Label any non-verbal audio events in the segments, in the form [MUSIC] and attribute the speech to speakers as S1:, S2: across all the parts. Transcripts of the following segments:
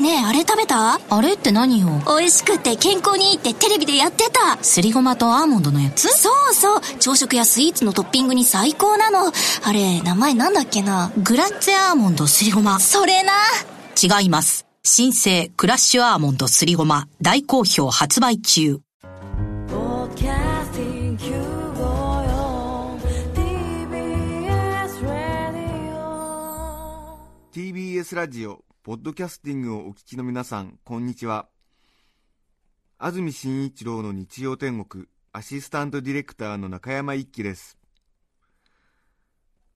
S1: ねえあれ食べた？
S2: あれって何よ？
S1: 美味しくて健康にいいってテレビでやってた。
S2: すりごまとアーモンドのやつ？
S1: そうそう。朝食やスイーツのトッピングに最高なの。あれ名前なんだっけな？
S2: グラッツェアーモンドすりごま。
S1: それな。
S2: 違います。新生クラッシュアーモンドすりごま。大好評発売中。
S3: TBS ラジオポッドキャスティングをお聞きの皆さんこんにちは。安住紳一郎の日曜天国アシスタントディレクターの中山一輝です。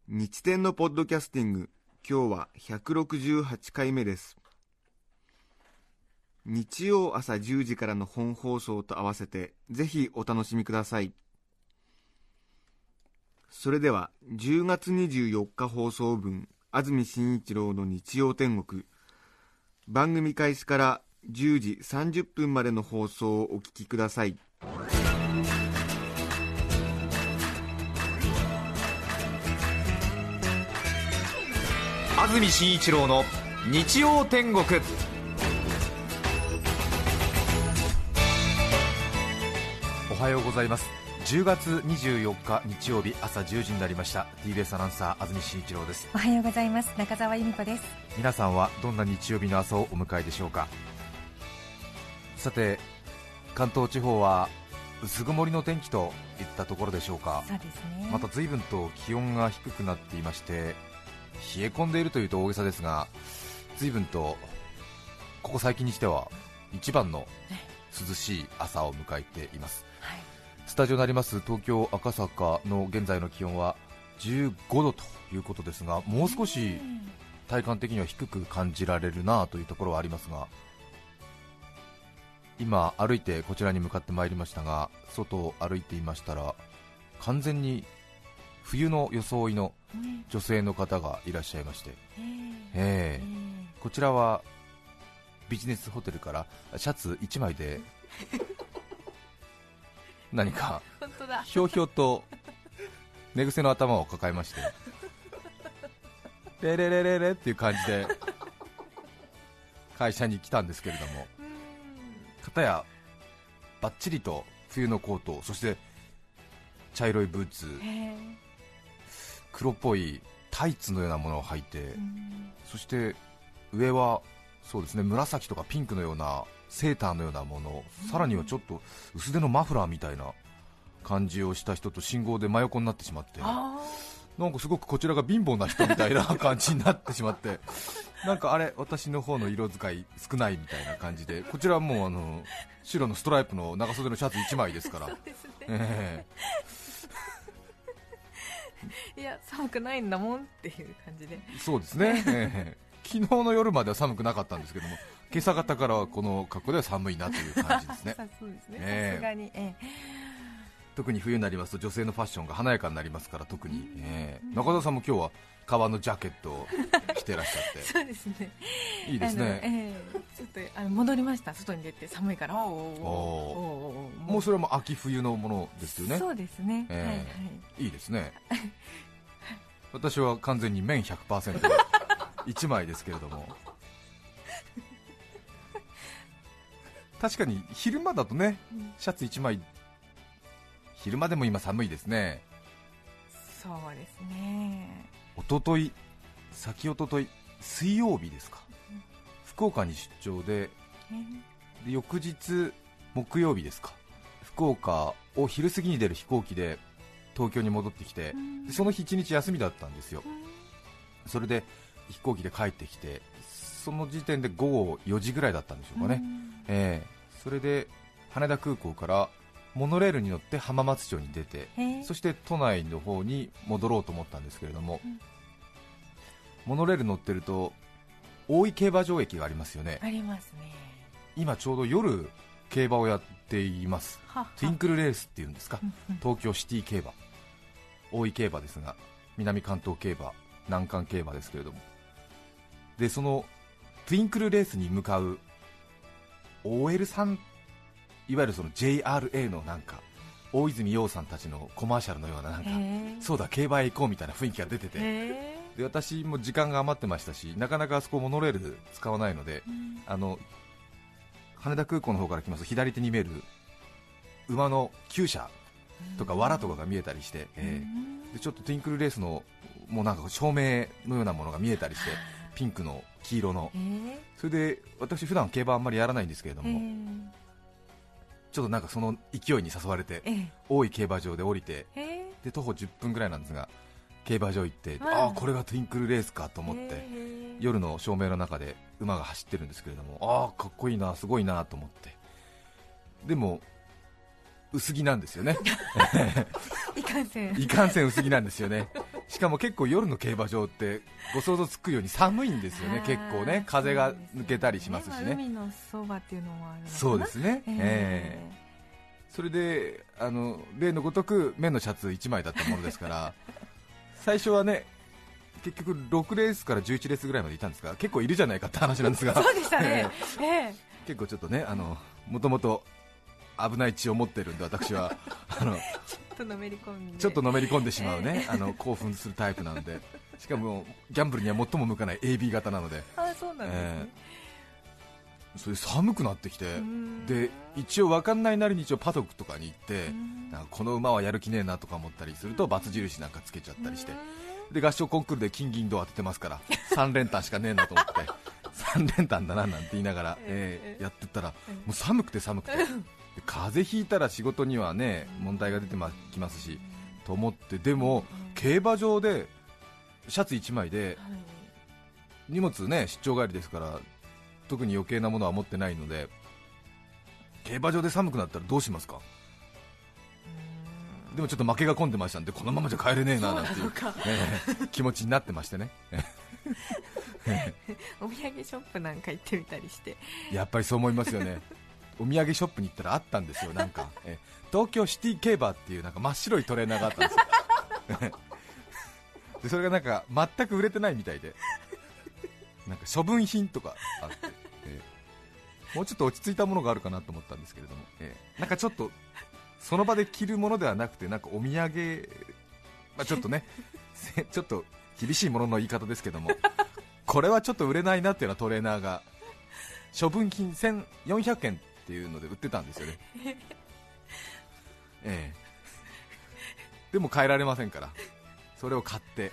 S3: 日天のポッドキャスティング今日は168回目です。日曜朝10時からの本放送と合わせてぜひお楽しみください。それでは10月24日放送分安住紳一郎の日曜天国番組開始から10時30分までの放送をお聞きください。
S4: 安住紳一郎の日曜天国。おはようございます。10月24日日曜日朝10時になりました。TBS アナウンサー安住紳一郎です。
S5: おはようございます。中澤由美子です。
S4: 皆さんはどんな日曜日の朝をお迎えでしょうか？さて関東地方は薄曇りの天気といったところでしょうか？
S5: そうですね。
S4: また随分と気温が低くなっていまして冷え込んでいるというと大げさですが随分とここ最近にしては一番の涼しい朝を迎えています、
S5: はい
S4: スタジオになります東京赤坂の現在の気温は15度ということですがもう少し体感的には低く感じられるなというところはありますが今歩いてこちらに向かってまいりましたが外を歩いていましたら完全に冬の装いの女性の方がいらっしゃいまして、ええ。こちらはビジネスホテルからシャツ1枚で何かひょうひょうと寝癖の頭を抱えまして。レレレレレっていう感じで会社に来たんですけれども。片やばっちりと冬のコートそして茶色いブーツ黒っぽいタイツのようなものを履いてそして上はそうですね紫とかピンクのようなセーターのようなものさらにはちょっと薄手のマフラーみたいな感じをした人と信号で真横になってしまってなんかすごくこちらが貧乏な人みたいな感じになってしまって [LAUGHS] なんかあれ私の方の色使い少ないみたいな感じでこちらはもうあの白のストライプの長袖のシャツ1枚ですから。え
S5: いや寒くないんだもんっていう感じで。
S4: えそうですね、ええ昨日の夜までは寒くなかったんですけども今朝方からはこの格好では寒いなという感じですね。
S5: さ [LAUGHS] そうですね。
S4: ええ。
S5: さすがにえ
S4: 特に冬になりますと女性のファッションが華やかになりますから特に、ええ。中田さんも今日は革のジャケットを着てらっしゃ
S5: え [LAUGHS] そうですね。
S4: っていいですね。
S5: ええ。ちょっとあの戻りました。外に出て寒いからおーおーおー
S4: おもうそれはもう秋冬のものですよね。
S5: そうですね、
S4: ええ。
S5: はいはい。
S4: いいですね。[LAUGHS] 私は完全に綿100%で1枚ですけれども確かに昼間だとねシャツ1枚。昼間でも今寒いですね。
S5: そうですね。
S4: 一昨日先一昨日水曜日ですか。福岡に出張で
S5: え
S4: で翌日木曜日ですか。福岡を昼過ぎに出る飛行機で東京に戻ってきてでその日一日休みだったんですよ。それで飛行機で帰ってきてその時点で午後4時ぐらいだったんでしょうかね、ええそれで羽田空港からモノレールに乗って浜松町に出て
S5: ええ
S4: そして都内の方に戻ろうと思ったんですけれども、モノレール乗ってると大井競馬場駅がありますよね。
S5: ありますね。
S4: 今ちょうど夜競馬をやっています。
S5: は
S4: トゥインクルレースっていうんですか？
S5: うんうん。
S4: 東京シティ競馬。大井競馬ですが南関東競馬南関競馬ですけれども。でそのトゥインクルレースに向かう OL さんいわゆるその JRA のなんか大泉洋さんたちのコマーシャルのようななんか、そうだ競馬へ行こうみたいな雰囲気が出てて、
S5: へ
S4: で私も時間が余ってましたしなかなかあそこモノレール使わないので、あの羽田空港の方から来ますと左手に見える馬の厩舎とか藁とかが見えたりして、えーでちょっとティンクルレースのもうなんか照明のようなものが見えたりして [LAUGHS] ピンクの黄色の。
S5: えー。
S4: それで私普段競馬あんまりやらないんですけれど
S5: え
S4: も、
S5: ー。
S4: ちょっとなんかその勢いに誘われて
S5: えー
S4: 大井競馬場で降りて
S5: え
S4: で徒歩10分ぐらいなんですが競馬場行って、
S5: はい
S4: ああこれがトゥインクルレースかと
S5: ー
S4: 思って、
S5: えー。
S4: 夜の照明の中で馬が走ってるんですけれどもああかっこいいなすごいなと思って。でも薄着なんですよね。[LAUGHS]
S5: いかんせん。[LAUGHS]
S4: いかんせん薄着なんですよねしかも結構夜の競馬場ってご想像つくように寒いんですよね。結構ね風が抜けたりしますし
S5: まあ
S4: ね。
S5: 海のそばっていうのもある
S4: そうですね、
S5: えー。
S4: ええそれであの例のごとく綿のシャツ1枚だったものですから [LAUGHS] 最初はね結局6レースから11レースぐらいまでいたんですが結構いるじゃないかって話なんですが。
S5: そうでしたね。[LAUGHS] ええ
S4: 結構ちょっとねあのもともと危ない血を持ってるんで私は。[LAUGHS] あの
S5: とのめり込んで。
S4: ちょっとのめり込んでしまうね、あの興奮するタイプなので。しかもギャンブルには最も向かない AB 型なので。
S5: あそうなんですね、
S4: それで寒くなってきて。
S5: うん。
S4: で一応分かんないなりに一応パドックとかに行って
S5: うん。
S4: なんかこの馬はやる気ねえなとか思ったりすると×印なんかつけちゃったりして。で合唱コンクールで金銀銅当ててますから3連単しかねえなと思って。[LAUGHS] 3連単だななんて言いながら、えーやってったらもう寒くて寒くて。で風邪ひいたら仕事にはね問題が出てまきますしと思ってでも競馬場でシャツ1枚で
S5: はい。
S4: 荷物ね出張帰りですから特に余計なものは持ってないので競馬場で寒くなったらどうしますか？でもちょっと負けが込んでましたんでこのままじゃ帰れねえななんていうええ気持ちになってましてね。[LAUGHS]
S5: お土産ショップなんか行ってみたりして。
S4: やっぱりそう思いますよねお土産ショップに行ったらあったんですよ。なんか、え東京シティ競馬っていうなんか真っ白いトレーナーがあったんですよ。[LAUGHS] でそれがなんか全く売れてないみたいで。なんか処分品とかあって、ええもうちょっと落ち着いたものがあるかなと思ったんですけれども、ええなんかちょっとその場で着るものではなくてなんかお土産、まあ、ちょっとねちょっと厳しいものの言い方ですけども。これはちょっと売れないなっていうようなトレーナーが処分金1400円っていうので売ってたんですよね。ええ。でも変えられませんから。それを買って。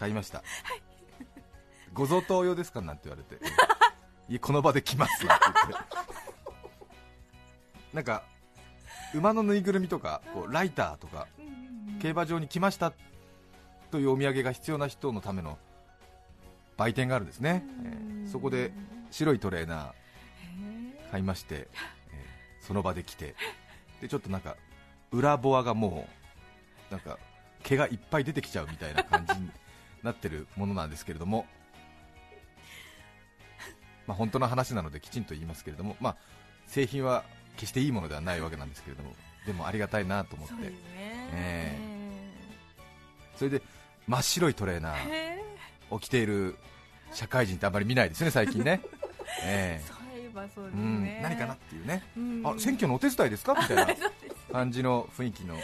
S4: 買いました。ご贈答用ですかなんて言われて。いえこの場で来ますなんて言って。なんか馬のぬいぐるみとかこうライターとか競馬場に来ましたというお土産が必要な人のための売店があるんですね、ええ。そこで白いトレーナー買いまして、ええその場で来て。でちょっとなんか裏ボアがもうなんか毛がいっぱい出てきちゃうみたいな感じになってるものなんですけれども。[LAUGHS] まあ本当の話なのできちんと言いますけれども、まあ、製品は決していいものではないわけなんですけれども。でもありがたいなと思って。
S5: そね。
S4: えそれで真っ白いトレーナー
S5: へ
S4: を着ている社会人ってあまり見ないですね、最近ね、え
S5: ーそういえばそうですね、
S4: 何かなっていうね、
S5: うん。
S4: あ選挙のお手伝いですか？みたいな。[LAUGHS] 感じの雰囲気の青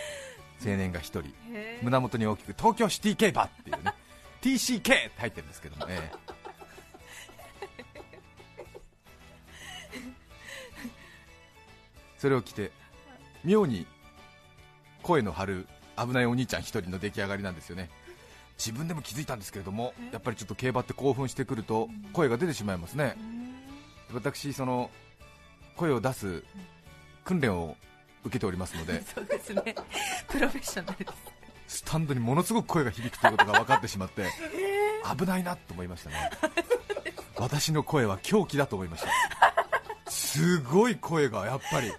S4: 年が一人、
S5: へー
S4: 胸元に大きく東京シティ競馬っていうね、[LAUGHS] TCK って入ってるんですけども、ええ。[LAUGHS] それを着て、妙に声の張る危ないお兄ちゃん一人の出来上がりなんですよね。自分でも気づいたんですけれども、やっぱりちょっと競馬って興奮してくると声が出てしまいますね。私その声を出す訓練を受けておりますので [LAUGHS]
S5: そうですね。プロフェッショナルです。
S4: スタンドにものすごく声が響くということが分かってしまって危ないなと思いましたね。私の声は狂気だと思いました。すごい声がやっぱり。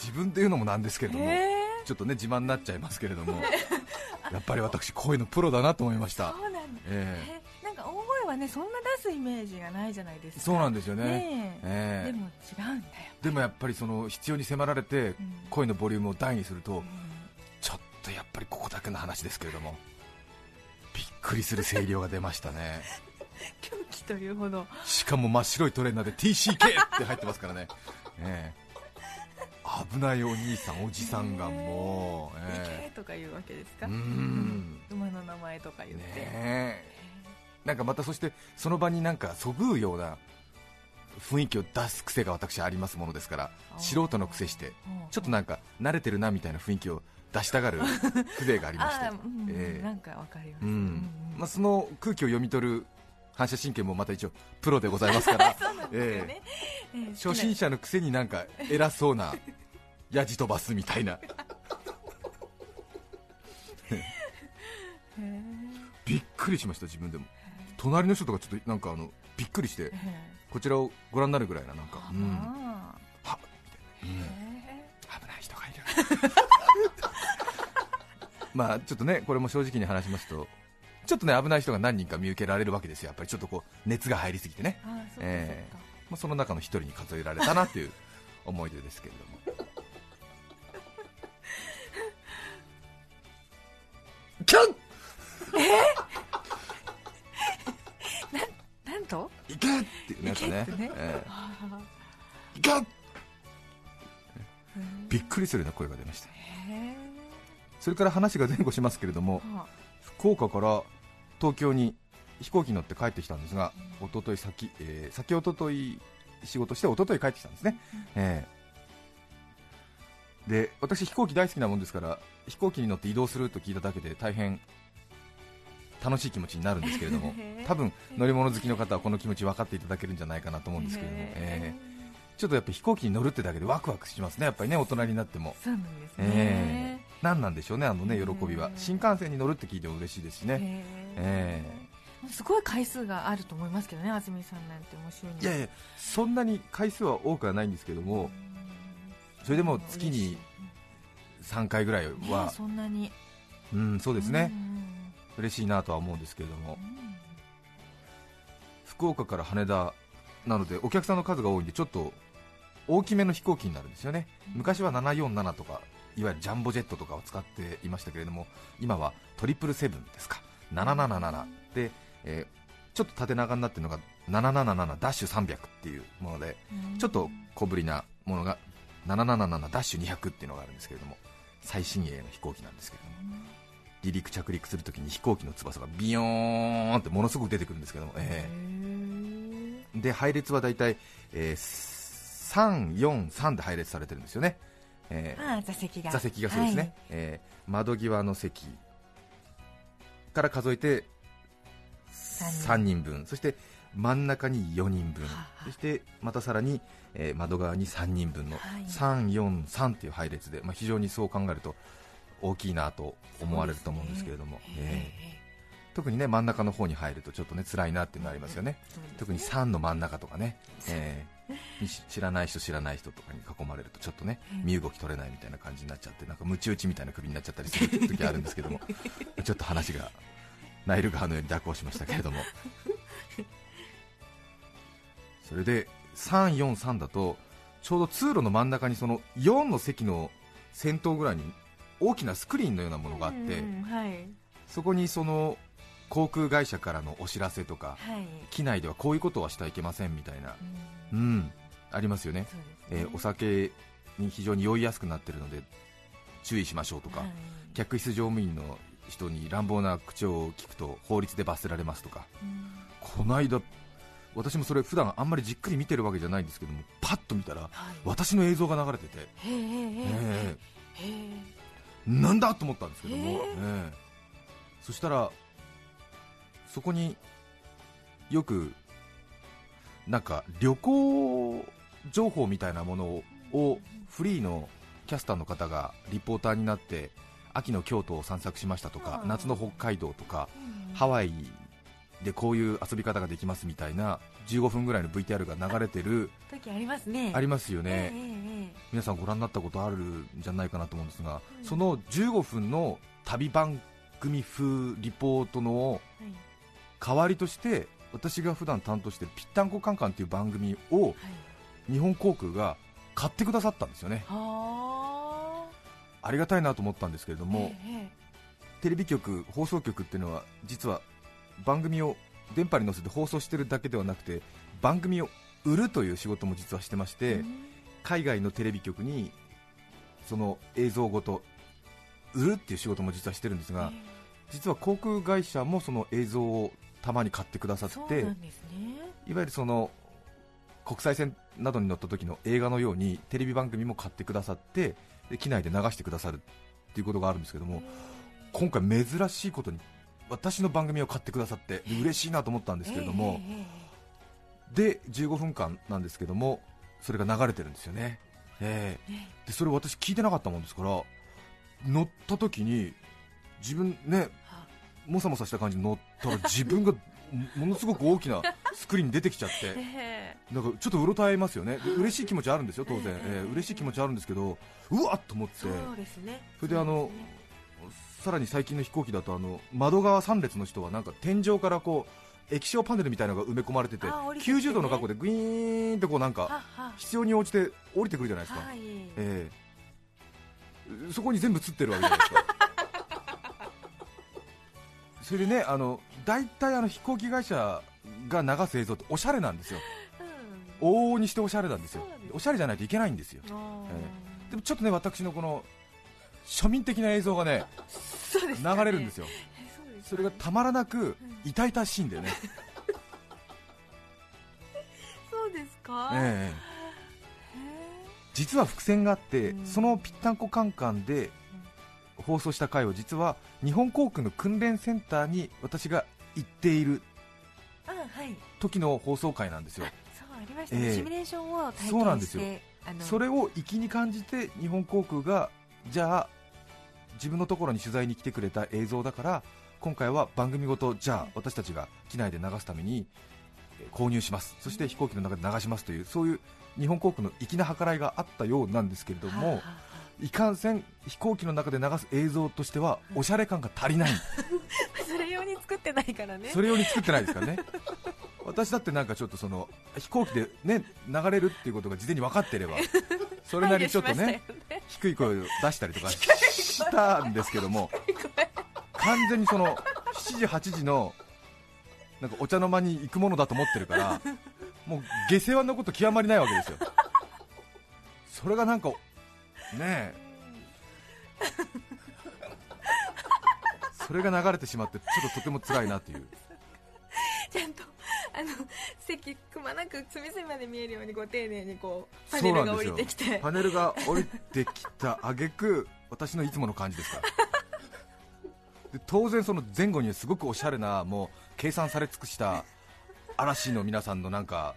S4: 自分で言うのもなんですけれども
S5: へ
S4: ちょっとね自慢になっちゃいますけれどもやっぱり私声のプロだなと思いました。
S5: そうなんだ。
S4: ええ
S5: えなんか大声はねそんな出すイメージがないじゃないですか。
S4: そうなんですよね。
S5: ねえ。
S4: ええ。
S5: でも違うんだよ。
S4: でもやっぱりその必要に迫られて
S5: ん。
S4: 声のボリュームを大にするとちょっとやっぱりここだけの話ですけれどもびっくりする声量が出ましたね。[LAUGHS]
S5: 狂気というほど。
S4: しかも真っ白いトレーナーで TCK って入ってますからね、[LAUGHS] ええ。危ないお兄さんおじさんがもう、
S5: 行
S4: え。
S5: けとか言うわけですか。
S4: えうん。
S5: 馬の名前とか言って、
S4: ねえなんかまたそしてその場になんかそぐうような雰囲気を出す癖が私ありますものですから素人の癖して
S5: うん。
S4: ちょっとなんか慣れてるなみたいな雰囲気を出したがる [LAUGHS] 風情がありまして。ええ。
S5: なんかわかります、
S4: う
S5: うん
S4: んまあ、その空気を読み取る反射神経もまた一応プロでございますから。[LAUGHS]
S5: ね、ええ。
S4: 初心者のくせになんか偉そうなやじ飛ばすみたいな。[LAUGHS] びっくりしました自分でも隣の人とかちょっとなんかあのびっくりして
S5: ええ。
S4: こちらをご覧になるぐらいななんか、うん、
S5: あ
S4: は
S5: ーへ
S4: 危ない人がいる [LAUGHS] まあちょっとねこれも正直に話しますとちょっとね危ない人が何人か見受けられるわけですよ。やっぱりちょっとこう熱が入りすぎてね。
S5: そ
S4: えまあ、その中の一人に数えられたなという思い出ですけれどもね。え
S5: あ
S4: えいけ
S5: ー
S4: びっくりするような声が出ました。それから話が前後しますけれども
S5: は
S4: 福岡から東京に飛行機に乗って帰ってきたんですが、一昨日先、えー先一昨日仕事して一昨日帰ってきたんですね、ええ。で私、飛行機大好きなもんですから飛行機に乗って移動すると聞いただけで大変楽しい気持ちになるんですけれども [LAUGHS] 多分乗り物好きの方はこの気持ち分かっていただけるんじゃないかなと思うんですけれども、ええちょっとやっぱ飛行機に乗るってだけでワクワクしますね、やっぱりね大人になっても。
S5: そうなんです
S4: え
S5: ね、
S4: え何なんでしょうね、あのね喜びは。
S5: うん。
S4: 新幹線に乗るって聞いても嬉しいですしね、
S5: へ
S4: え
S5: すごい回数があると思いますけどね安住さんなんてもう週に
S4: いやいや、そんなに回数は多くはないんですけども、それでも月に3回ぐらい
S5: ね
S4: は、
S5: そんなに。
S4: うん、そう
S5: で
S4: ですね、嬉しいなとは思うんですけれども、福岡から羽田なので、お客さんの数が多いんで、ちょっと大きめの飛行機になるんですよね、昔は747とか、いわゆるジャンボジェットとかを使っていましたけれども、今はトリプルセブンですか、777で、えーちょっと縦長になってるのが777ダッシュ300っていうもので、ちょっと小ぶりなものが777ダッシュ200っていうのがあるんですけれども最新鋭の飛行機なんですけれども離陸着陸するときに飛行機の翼がビヨーンってものすごく出てくるんですけども、ええ。で配列は大体、えー、343で配列されてるんですよね、ええ。
S5: ああ座席が。
S4: 座席がそうですね、
S5: はい。
S4: えー窓際の席から数えて3人。分。そして真ん中に4人分。
S5: はあ
S4: そしてまたさらに、えー窓側に3人分の
S5: はい。
S4: 343という配列で、まあ、非常にそう考えると大きいなと思われると思うんですけれども、えー特にね真ん中の方に入るとちょっとね辛いなっていうのがありますよね、特に3の真ん中とかね、えー知らない人知らない人とかに囲まれるとちょっとね身動き取れないみたいな感じになっちゃってなんかムチ打ちみたいな首になっちゃったりする時あるんですけども。[LAUGHS] ちょっと話がナイル川のように蛇行しましたけれども。[LAUGHS] それで343だとちょうど通路の真ん中にその4の席の先頭ぐらいに大きなスクリーンのようなものがあって、
S5: うんはい。
S4: そこにその航空会社からのお知らせとか
S5: はい。
S4: 機内ではこういうことはしてはいけませんみたいな、
S5: う
S4: うんん、ありますよね、
S5: ね。
S4: えーお酒に非常に酔いやすくなっているので注意しましょうとか、
S5: はい。
S4: 客室乗務員の人に乱暴な口調を聞くと法律で罰せられますとか、
S5: うん。
S4: この間、私もそれ普段あんまりじっくり見てるわけじゃないんですけども、パッと見たら
S5: はい。
S4: 私の映像が流れてて、
S5: へえへえ
S4: え
S5: へえ
S4: ーなんだと思ったんですけども、
S5: へー。
S4: えーそしたら、そこによくなんか旅行情報みたいなものをフリーのキャスターの方がリポーターになって秋の京都を散策しましたとか
S5: うん
S4: 夏の北海道とか
S5: うん。
S4: ハワイでこういう遊び方ができますみたいな15分ぐらいの VTR が流れてる
S5: 時ありますね。
S4: ありますよ
S5: え
S4: ね、
S5: えええ
S4: 皆さんご覧になったことあるんじゃないかなと思うんですが、その15分の旅番組風リポートの
S5: はい。
S4: 代わりとして私が普段担当してる「ぴったんこカンカン」という番組を
S5: はい。
S4: 日本航空が買ってくださったんですよね。
S5: は
S4: あ。りがたいなと思ったんですけれど
S5: あ
S4: も、
S5: え。
S4: テレビ局放送局っていうのは実は番組を電波に乗せて放送してるだけではなくて番組を売るという仕事も実はしてまし
S5: え
S4: て、海外のテレビ局にその映像ごと売るっていう仕事も実はしてるんですが、実は航空会社もその映像をたまに買ってくださって
S5: ね。
S4: いわゆるその国際線などに乗った時の映画のようにテレビ番組も買ってくださってで機内で流してくださるっていうことがあるんですけども今回珍しいことに私の番組を買ってくださってで嬉しいなと思ったんですけれども、で15分間なんですけどもそれが流れてるんですよね、えでそれ私聞いてなかったもんですから乗った時に自分ね
S5: は
S4: もさもさした感じに乗ったら自分が [LAUGHS] ものすごく大きなスクリーンに出てきちゃって
S5: え
S4: なんかちょっとうろたえますよね。で嬉しい気持ちあるんですよ当然、
S5: え
S4: 嬉しい気持ちあるんですけどうわっと思って。
S5: そうですね。
S4: それであのさらに最近の飛行機だとあの窓側3列の人はなんか天井からこう液晶パネルみたいなのが埋め込まれてて
S5: てね。
S4: 90度の角度でグイーンってこうなんか必要に応じて降りてくるじゃないですか、
S5: はい
S4: ええ。そこに全部映ってるわけじゃないですか。[LAUGHS] それでねあの大体あの飛行機会社が流す映像っておしゃれなんですよ。
S5: うん。
S4: 往々にしておしゃれなんですよ。
S5: そうなんです。
S4: おしゃれじゃないといけないんですよ。
S5: あー。
S4: でもちょっとね私のこの庶民的な映像がね
S5: ね。
S4: 流れるんですよ。
S5: えそ
S4: れがたまらなく痛々しいんだよね、
S5: そうですか？
S4: ええ。
S5: へ
S4: 実は伏線があって、
S5: うん。
S4: そのぴったんこカンカンで放送した回を実は日本航空の訓練センターに私が行っている時の放送回なんですよ。
S5: そうありましたね、
S4: ええ。
S5: シミュレーションを体験して
S4: そうなんですよ。それを粋に感じて日本航空がじゃあ自分のところに取材に来てくれた映像だから今回は番組ごとじゃあ私たちが機内で流すためにえー購入します。そして飛行機の中で流しますというそういう日本航空の粋な計らいがあったようなんですけれども、
S5: い
S4: かんせん飛行機の中で流す映像としては [LAUGHS] おしゃれ感が足りない。[LAUGHS]
S5: それ用に作ってないからね。
S4: それ用に作ってないですからね。私だってなんかちょっとその飛行機でね流れるっていうことが事前に分かってればそれなりにちょっとね低い声を出したりとかしたんですけども完全にその7時8時のなんかお茶の間に行くものだと思ってるからもう下世話のこと極まりないわけですよ。それがなんかねえ。それが流れてしまってちょっととても辛いなという。[LAUGHS]
S5: ちゃんとあの席くまなく隅々まで見えるようにご丁寧にこうパ
S4: そ
S5: ネルが降りてきて。
S4: パネルが降りてきた挙句私のいつもの感じですから。で当然その前後にはすごくおしゃれなもう計算され尽くした嵐の皆さんのなんか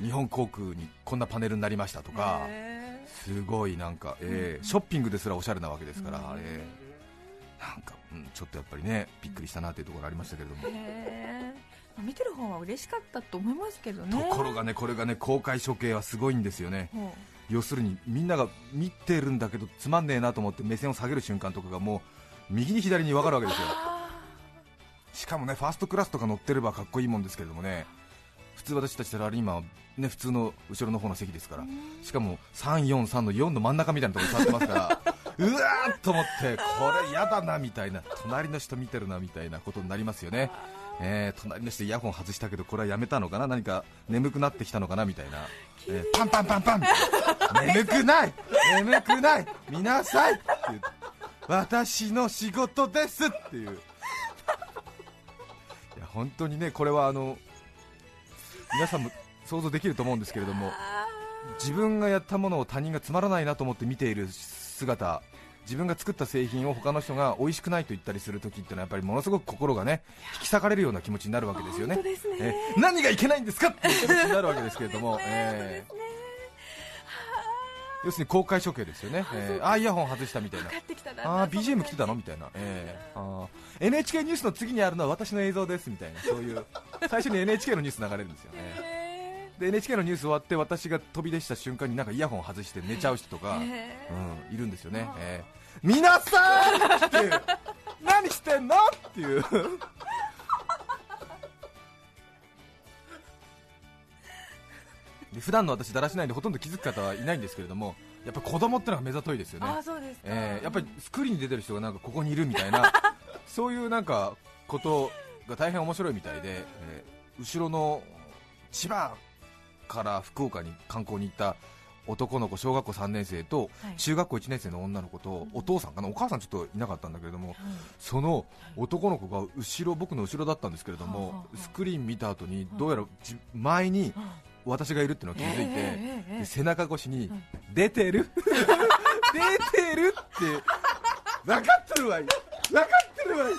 S4: 日本航空にこんなパネルになりましたとか
S5: へ
S4: すごいなんか、えーショッピングですらおしゃれなわけですから、えー。なんか、うん、ちょっとやっぱりねびっくりしたなというところがありましたけれども
S5: 見てる方は嬉しかったと思いますけどね。
S4: ところがねこれがね公開処刑はすごいんですよね。
S5: ほ
S4: 要するにみんなが見てるんだけどつまんねえなと思って目線を下げる瞬間とかがもう右に左に分かるわけですよ。しかもねファーストクラスとか乗ってればかっこいいもんですけれどもね。普通私たちサラリーマンはね普通の後ろの方の席ですから。しかも343の4の真ん中みたいなところに座ってますからうわーっと思ってこれ嫌だなみたいな隣の人見てるなみたいなことになりますよね。えー隣の人イヤホン外したけどこれはやめたのかな？何か眠くなってきたのかなみたいな、えーパンパンパンパン。眠くない！眠くない！見なさい！って言って私の仕事ですっていう。いや本当にねこれはあの皆さんも想像できると思うんですけれども自分がやったものを他人がつまらないなと思って見ている姿自分が作った製品を他の人が美味しくないと言ったりするときっていうのはやっぱりものすごく心がね引き裂かれるような気持ちになるわけですよね。
S5: ね。
S4: えー何がいけないんですかっていう気持ちになるわけですけれども、[LAUGHS] えー要するに公開処刑ですよね、えーあーイヤホン外したみたいな。あー BGM 来てたのみたいな、えー。NHK ニュースの次にあるのは私の映像ですみたいなそういう。最初に NHK のニュース流れるんですよね。
S5: へ
S4: で NHK のニュース終わって私が飛び出した瞬間になんかイヤホン外して寝ちゃう人とか、うん、いるんですよね、えー。皆さんっていう。[LAUGHS] 何してんの？っていう。で普段の私だらしないんでほとんど気づく方はいないんですけれどもやっぱり子供ってのが目ざといですよね。えーやっぱりスクリーンに出てる人がなんかここにいるみたいな [LAUGHS] そういうなんかことが大変面白いみたいで、えー後ろの千葉から福岡に観光に行った男の子小学校3年生と
S5: はい。
S4: 中学校1年生の女の子とお父さんかなお母さんちょっといなかったんだけれども
S5: はい。
S4: その男の子が後ろ僕の後ろだったんですけれども
S5: あ
S4: スクリーン見た後にどうやらじ前に私がいるっていうのを気づいて、背中越しに
S5: うん「
S4: 出てる？[LAUGHS] 出てる!」って分かってるわい。分かってるわい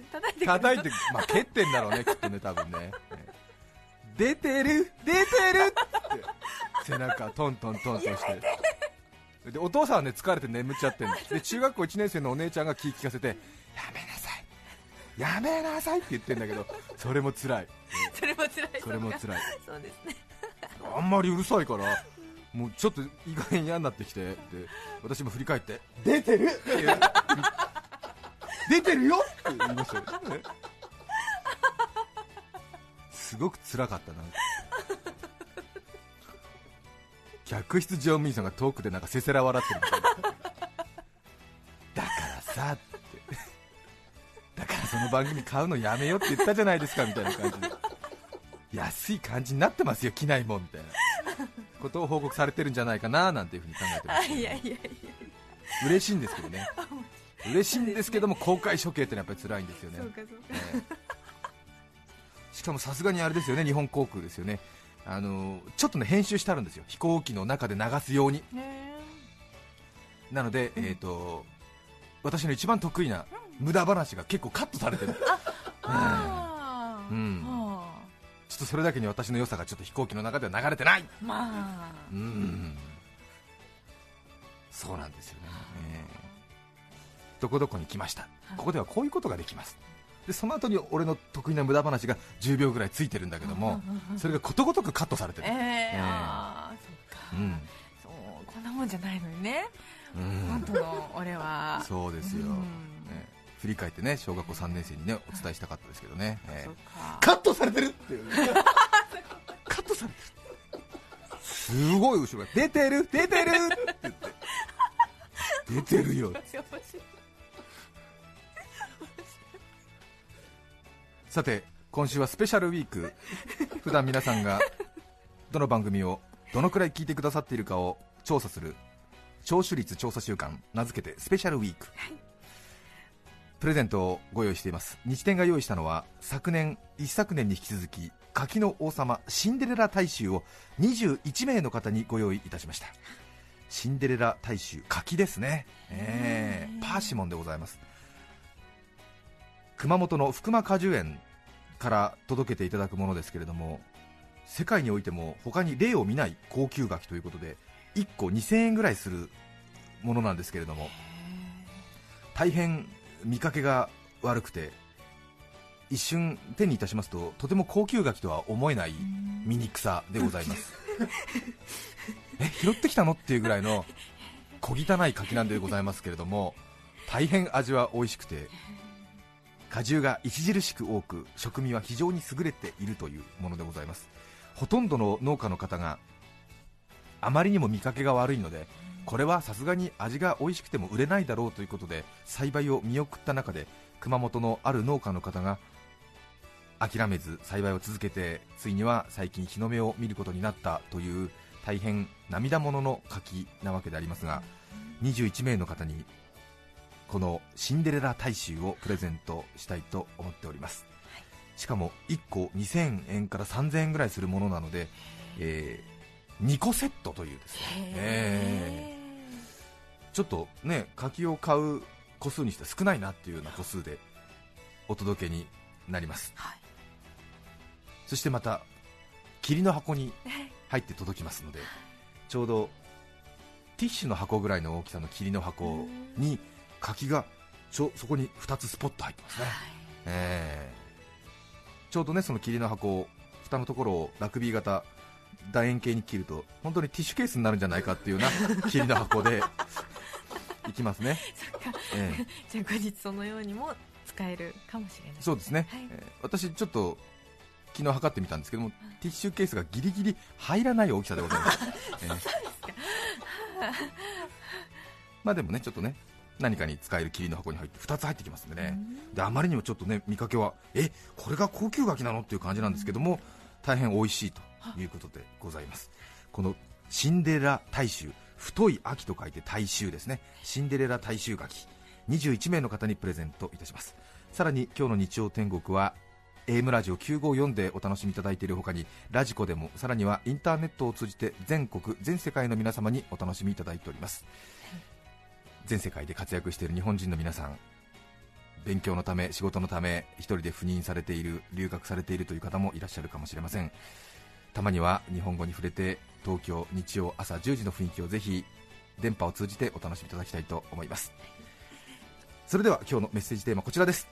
S5: 叩いて
S4: 叩いて、まあ、蹴ってんだろうねきっとね多分ね。ええ出てる出てるって背中トントントントンして。でお父さんはね疲れて眠っちゃってんで中学校1年生のお姉ちゃんが気聞かせてやめなさい。やめなさいって言ってんだけどそれも辛い。[LAUGHS]
S5: それも辛い。
S4: それも辛い。
S5: そうですね。
S4: あんまりうるさいからもうちょっといい加減嫌になってきてで私も振り返って「出てる!」って言う出てるよ!」って言いましたよ、ねすごく辛かったな。客室乗務員さんが遠くでなんかせせら笑ってる。みたいなだからさって。だからその番組買うのやめよって言ったじゃないですかみたいな感じで。安い感じになってますよ機内もみたいなことを報告されてるんじゃないかななんていうふうに考えてます
S5: あいやいやいや。
S4: 嬉しいんですけどね嬉しいんですけども公開処刑ってのはやっぱり辛いんですよね。
S5: そうかそうか。
S4: ええ。しかもさすがにあれですよね日本航空ですよね。あのちょっとね編集してあるんですよ。飛行機の中で流すように。
S5: へ
S4: なので、えー、と私の一番得意な無駄話が結構カットされてる。うん。
S5: は
S4: ちょっとそれだけに私の良さがちょっと飛行機の中では流れてない。
S5: あまあ。
S4: うん。そうなんですよね、ええどこどこに来ました。ここではこういうことができます。でその後に俺の得意な無駄話が10秒ぐらいついてるんだけどもそれがことごとくカットされてる、
S5: そっか。
S4: うん。
S5: そうこんなもんじゃないのにね。
S4: うん。
S5: 本当の俺は。
S4: そうですよ、
S5: うん。
S4: ね振り返ってね小学校3年生にねお伝えしたかったですけどね、ええ
S5: そっか。
S4: カットされてるっていう [LAUGHS] カットされてる。すごい後ろが出てる出てるって言って。[LAUGHS] 出てるよさて今週はスペシャルウィーク。[LAUGHS] 普段皆さんがどの番組をどのくらい聞いてくださっているかを調査する聴取率調査週間名付けてスペシャルウィーク、プレゼントをご用意しています。日展が用意したのは昨年一昨年に引き続き柿の王様シンデレラ大衆を21名の方にご用意いたしました。シンデレラ大衆柿ですね、えーパーシモンでございます熊本の福間果樹園から届けていただくものですけれども世界においても他に例を見ない高級柿ということで1個2000円ぐらいするものなんですけれども大変見かけが悪くて一瞬手にいたしますととても高級柿とは思えない醜さでございます。え拾ってきたのっていうぐらいの小汚い柿なんでございますけれども大変味は美味しくて果汁が著しく多く食味は非常に優れているというものでございます。ほとんどの農家の方があまりにも見かけが悪いのでこれはさすがに味が美味しくても売れないだろうということで栽培を見送った中で熊本のある農家の方が諦めず栽培を続けてついには最近日の目を見ることになったという大変涙ものの柿なわけでありますが21名の方にこのシンデレラ大衆をプレゼントしたいと思っております、しかも1個2000円から3000円ぐらいするものなので、え2個セットというですね、えー。ちょっとね柿を買う個数にして少ないなっていうような個数でお届けになります、
S5: はい。
S4: そしてまた霧の箱に入って届きますのでちょうどティッシュの箱ぐらいの大きさの霧の箱に柿がちょそこに2つスポッと入ってますね、えーちょうどねその霧の箱を蓋のところをラグビー型楕円形に切ると本当にティッシュケースになるんじゃないかっていうような [LAUGHS] 霧の箱でいきますね、えー
S5: じゃあ後日そのようにも使えるかもしれない
S4: そうですね、
S5: はい。
S4: えー私ちょっと昨日測ってみたんですけどもティッシュケースがギリギリ入らない大きさでございます、えーまあでもねちょっとね何かに使える霧の箱に入って2つ入ってきますんでね。であまりにもちょっとね見かけはえこれが高級柿なのっていう感じなんですけども大変美味しいということでございます。このシンデレラ大衆太い秋と書いて大衆ですね。シンデレラ大衆柿21名の方にプレゼントいたします。さらに今日の日曜天国は AM ラジオ954でお楽しみいただいているほかにラジコでもさらにはインターネットを通じて全国全世界の皆様にお楽しみいただいております全世界で活躍している日本人の皆さん勉強のため仕事のため一人で赴任されている留学されているという方もいらっしゃるかもしれません。たまには日本語に触れて東京日曜朝10時の雰囲気をぜひ電波を通じてお楽しみいただきたいと思います。それでは今日のメッセージテーマこちらです。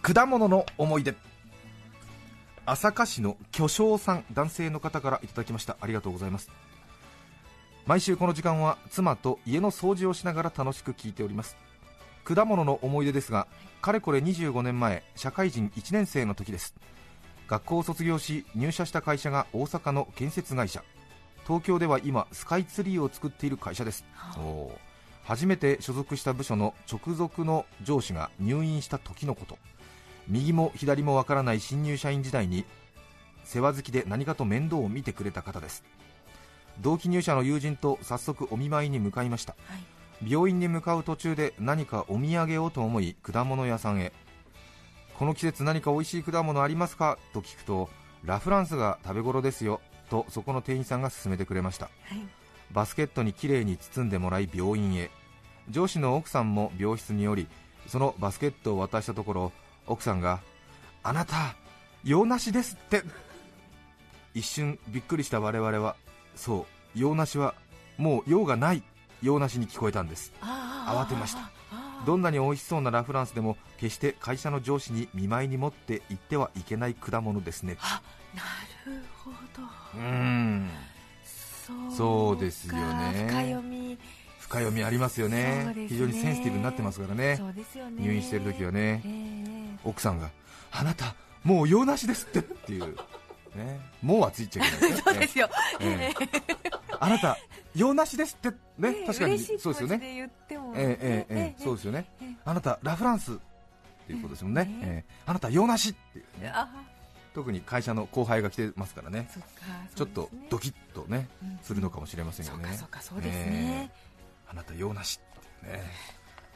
S4: 果物の思い出。朝霞市の巨匠さん男性の方からいただきました。ありがとうございます。毎週この時間は妻と家の掃除をしながら楽しく聞いております。果物の思い出ですがかれこれ25年前社会人1年生の時です。学校を卒業し入社した会社が大阪の建設会社。東京では今スカイツリーを作っている会社です。おー。初めて所属した部署の直属の上司が入院した時のこと。右も左もわからない新入社員時代に世話好きで何かと面倒を見てくれた方です同期入社の友人と早速お見舞いに向かいました、病院に向かう途中で何かお土産をと思い果物屋さんへ。この季節何か美味しい果物ありますか？と聞くとラフランスが食べ頃ですよ。とそこの店員さんが勧めてくれました。
S5: はい。
S4: バスケットにきれいに包んでもらい病院へ。上司の奥さんも病室におりそのバスケットを渡したところ奥さんが「あなた用なしです」って！一瞬びっくりした我々はそう用なしはもう用がない用なしに聞こえたんです。慌てました。どんなに美味しそうなラ・フランスでも決して会社の上司に見舞いに持って行ってはいけない果物ですね。
S5: なるほど。
S4: うーん。
S5: そう
S4: ですよね。
S5: か深読み。
S4: 深読みありますよね。
S5: ね。
S4: 非常にセンシティブになってますからね。
S5: ね。
S4: 入院してる時はね。
S5: ええ。
S4: 奥さんが「あなたもう用なしですって」っていうね。もうはついちゃいけないですね。[LAUGHS]
S5: そうですよ。
S4: ええ。あなた用なしですってね。
S5: ね
S4: 確かに。そうですよね。ええええええ。そうですよね。
S5: ええ。
S4: あなたラ・フランスっていうことですもんね、
S5: ね
S4: え。えあなた用なしっていうね。
S5: あ
S4: 特に会社の後輩が来てますからね。ちょっとドキッとね
S5: うん。
S4: するのかもしれませんよね。
S5: そうかそうかそうですね。
S4: ええ。あなた用なしね。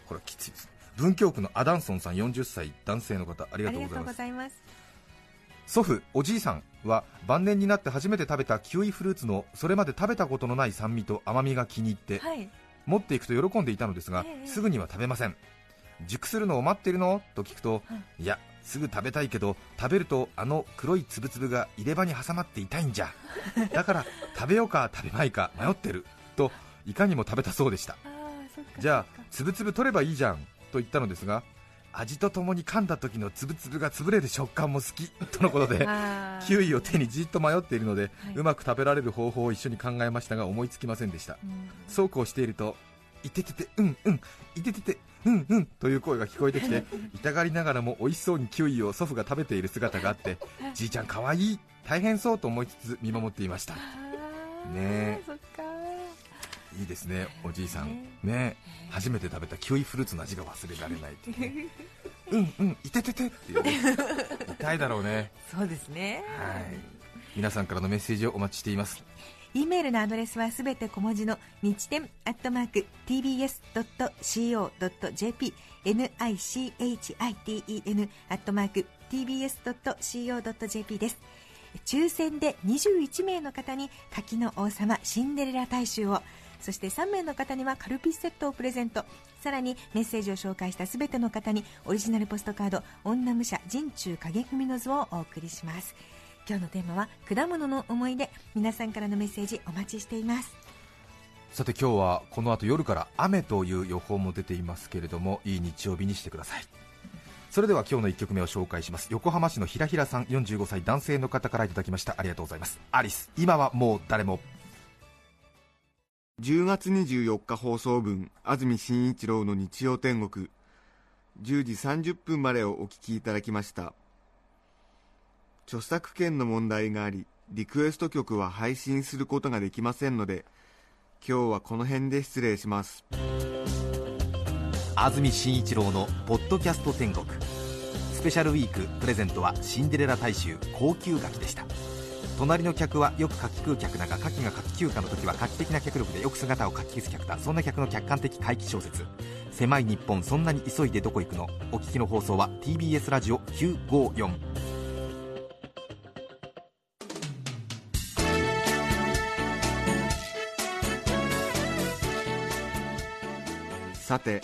S4: これはきついです。文京区のアダンソンさん40歳男性の方あり
S5: がとう
S4: ございます祖父おじいさんは晩年になって初めて食べたキウイフルーツのそれまで食べたことのない酸味と甘みが気に入って
S5: はい。
S4: 持っていくと喜んでいたのですが、
S5: ええ
S4: すぐには食べません。熟するのを待っているの？と聞くと、、
S5: はい。
S4: やすぐ食べたいけど食べるとあの黒いつぶつぶが入れ歯に挟まって痛いんじゃ。[LAUGHS] だから食べようか食べまいか迷ってる。といかにも食べたそうでした。じゃあつぶつぶ取ればいいじゃん。と言ったのですが味とともに噛んだ時のつぶつぶが潰れる食感も好きとのことでキウイを手にじっと迷っているので、
S5: はい。う
S4: まく食べられる方法を一緒に考えましたが思いつきませんでした。
S5: うん。
S4: そうこうしているといてててうんうんいてててうんうんという声が聞こえてきて [LAUGHS] 痛がりながらも美味しそうにキウイを祖父が食べている姿があってじいちゃんかわいい大変そうと思いつつ見守っていました。ねえいいですねおじいさん。
S5: ね。
S4: 初めて食べたキウイフルーツの味が忘れられないっていう。ねうんうんいてててっていうね。[LAUGHS] 痛いだろうね。
S5: そうですね。
S4: はい。皆さんからのメッセージをお待ちしています。
S5: E メールのアドレスはすべて小文字の日天アットマーク tbs.co.jp nichiten アットマーク tbs.co.jp です。抽選で21名の方に柿の王様シンデレラ大衆をそして3名の方にはカルピスセットをプレゼント。さらにメッセージを紹介したすべての方にオリジナルポストカード女武者陣中影組の図をお送りします。今日のテーマは果物の思い出。皆さんからのメッセージお待ちしています。
S4: さて今日はこの後夜から雨という予報も出ていますけれどもいい日曜日にしてください。それでは今日の1曲目を紹介します。横浜市のひらひらさん45歳男性の方からいただきました。ありがとうございます。アリス。今はもう誰も。
S3: 10月24日放送分安住紳一郎の日曜天国。10時30分までをお聞きいただきました。著作権の問題がありリクエスト曲は配信することができませんので今日はこの辺で失礼します。
S4: 安住紳一郎のポッドキャスト天国。スペシャルウィークプレゼントはシンデレラ大衆高級柿でした。隣の客はよく柿食う客だが柿が柿休暇の時は画期的な脚力でよく姿をかき消す客だ。そんな客の客観的回帰小説狭い日本そんなに急いでどこ行くの？お聞きの放送は TBS ラジオ954
S3: さて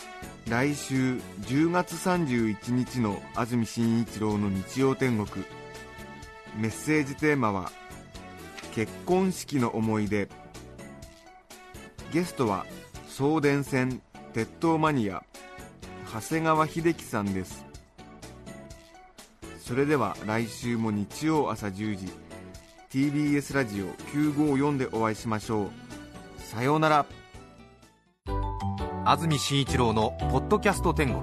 S3: 来週10月31日の安住紳一郎の日曜天国。メッセージテーマは結婚式の思い出。ゲストは送電線鉄塔マニア長谷川秀樹さんです。それでは来週も日曜朝10時 TBS ラジオ954でお会いしましょう。さようなら。
S4: 安住紳一郎の「ポッドキャスト天国」